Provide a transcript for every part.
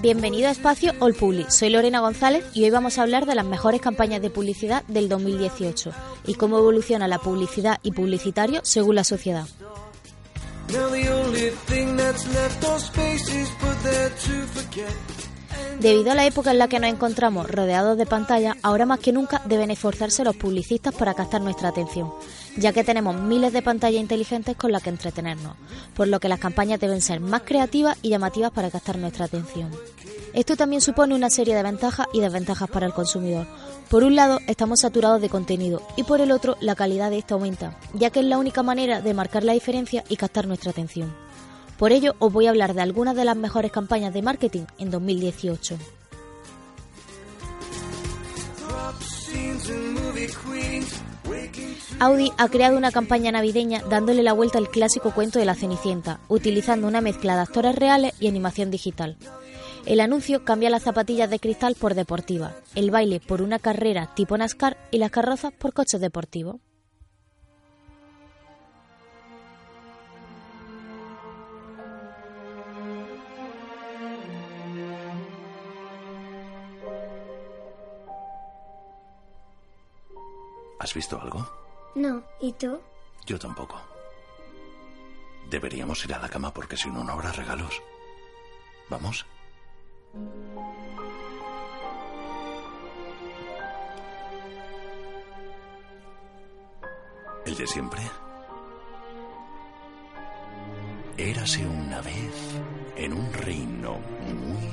Bienvenido a Espacio All Publi. Soy Lorena González y hoy vamos a hablar de las mejores campañas de publicidad del 2018 y cómo evoluciona la publicidad y publicitario según la sociedad. Debido a la época en la que nos encontramos rodeados de pantalla, ahora más que nunca deben esforzarse los publicistas para captar nuestra atención, ya que tenemos miles de pantallas inteligentes con las que entretenernos, por lo que las campañas deben ser más creativas y llamativas para captar nuestra atención. Esto también supone una serie de ventajas y desventajas para el consumidor. Por un lado, estamos saturados de contenido y por el otro, la calidad de este aumenta, ya que es la única manera de marcar la diferencia y captar nuestra atención. Por ello, os voy a hablar de algunas de las mejores campañas de marketing en 2018. Audi ha creado una campaña navideña dándole la vuelta al clásico cuento de la Cenicienta, utilizando una mezcla de actores reales y animación digital. El anuncio cambia las zapatillas de cristal por deportivas, el baile por una carrera tipo NASCAR y las carrozas por coches deportivos. ¿Has visto algo? No, ¿y tú? Yo tampoco. Deberíamos ir a la cama porque si no, no habrá regalos. ¿Vamos? ¿El de siempre? Érase una vez en un reino muy,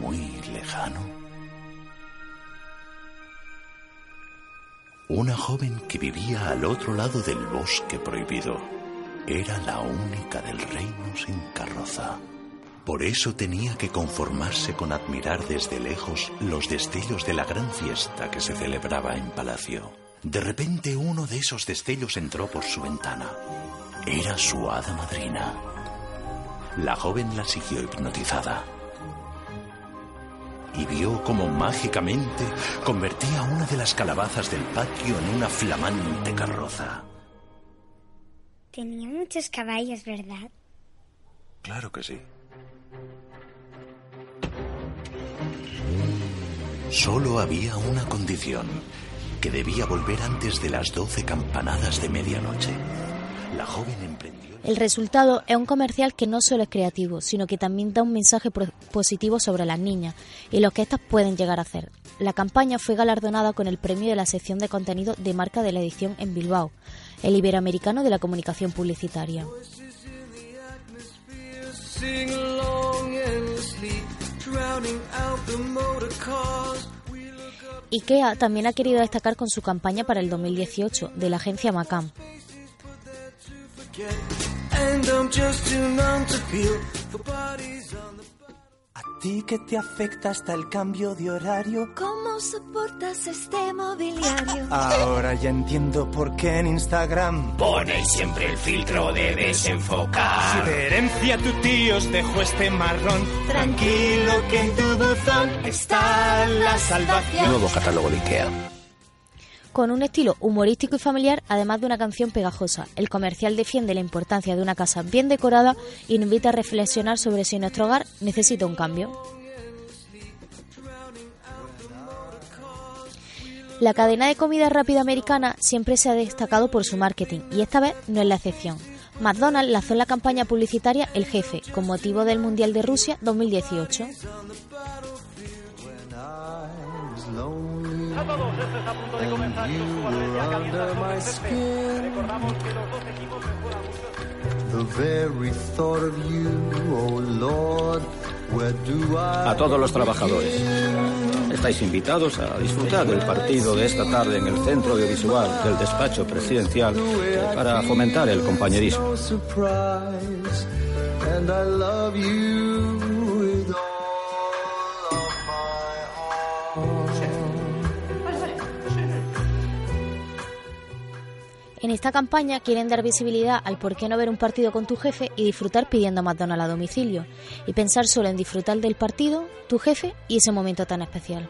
muy lejano una joven que vivía al otro lado del bosque prohibido. Era la única del reino sin carroza. Por eso tenía que conformarse con admirar desde lejos los destellos de la gran fiesta que se celebraba en palacio. De repente uno de esos destellos entró por su ventana. Era su hada madrina. La joven la siguió hipnotizada y vio cómo mágicamente convertía una de las calabazas del patio en una flamante carroza. Tenía muchos caballos, ¿verdad? Claro que sí. Solo había una condición, que debía volver antes de las doce campanadas de medianoche. La joven emprendió... El resultado es un comercial que no solo es creativo, sino que también da un mensaje positivo sobre las niñas y lo que éstas pueden llegar a hacer. La campaña fue galardonada con el premio de la sección de contenido de marca de la edición en Bilbao, el Iberoamericano de la Comunicación Publicitaria. IKEA también ha querido destacar con su campaña para el 2018 de la agencia Macam. ¿A ti que te afecta hasta el cambio de horario? ¿Cómo soportas este mobiliario? Ahora ya entiendo por qué en Instagram ponéis siempre el filtro de desenfocar. Si de herencia tu tío os dejó este marrón, tranquilo que en tu buzón está la salvación. Nuevo catálogo de Ikea con un estilo humorístico y familiar, además de una canción pegajosa. El comercial defiende la importancia de una casa bien decorada y nos invita a reflexionar sobre si nuestro hogar necesita un cambio. La cadena de comida rápida americana siempre se ha destacado por su marketing y esta vez no es la excepción. McDonald's lanzó en la campaña publicitaria El Jefe con motivo del Mundial de Rusia 2018. A todos, está a punto de comenzar. y los jugadores ya calientan sobre Recordamos que los dos equipos a todos los trabajadores. Estáis invitados a disfrutar del partido de esta tarde en el Centro Audiovisual del Despacho Presidencial para fomentar el compañerismo. En esta campaña quieren dar visibilidad al por qué no ver un partido con tu jefe y disfrutar pidiendo McDonald's a domicilio, y pensar solo en disfrutar del partido, tu jefe y ese momento tan especial.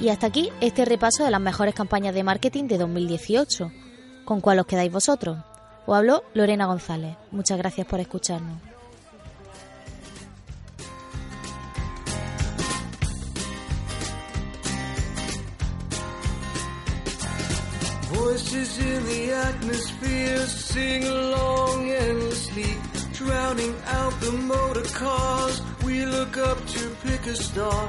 Y hasta aquí este repaso de las mejores campañas de marketing de 2018. ¿Con cuál os quedáis vosotros? Os habló Lorena González. Muchas gracias por escucharnos. Voices in the atmosphere sing along endlessly, drowning out the motor cars. We look up to pick a star.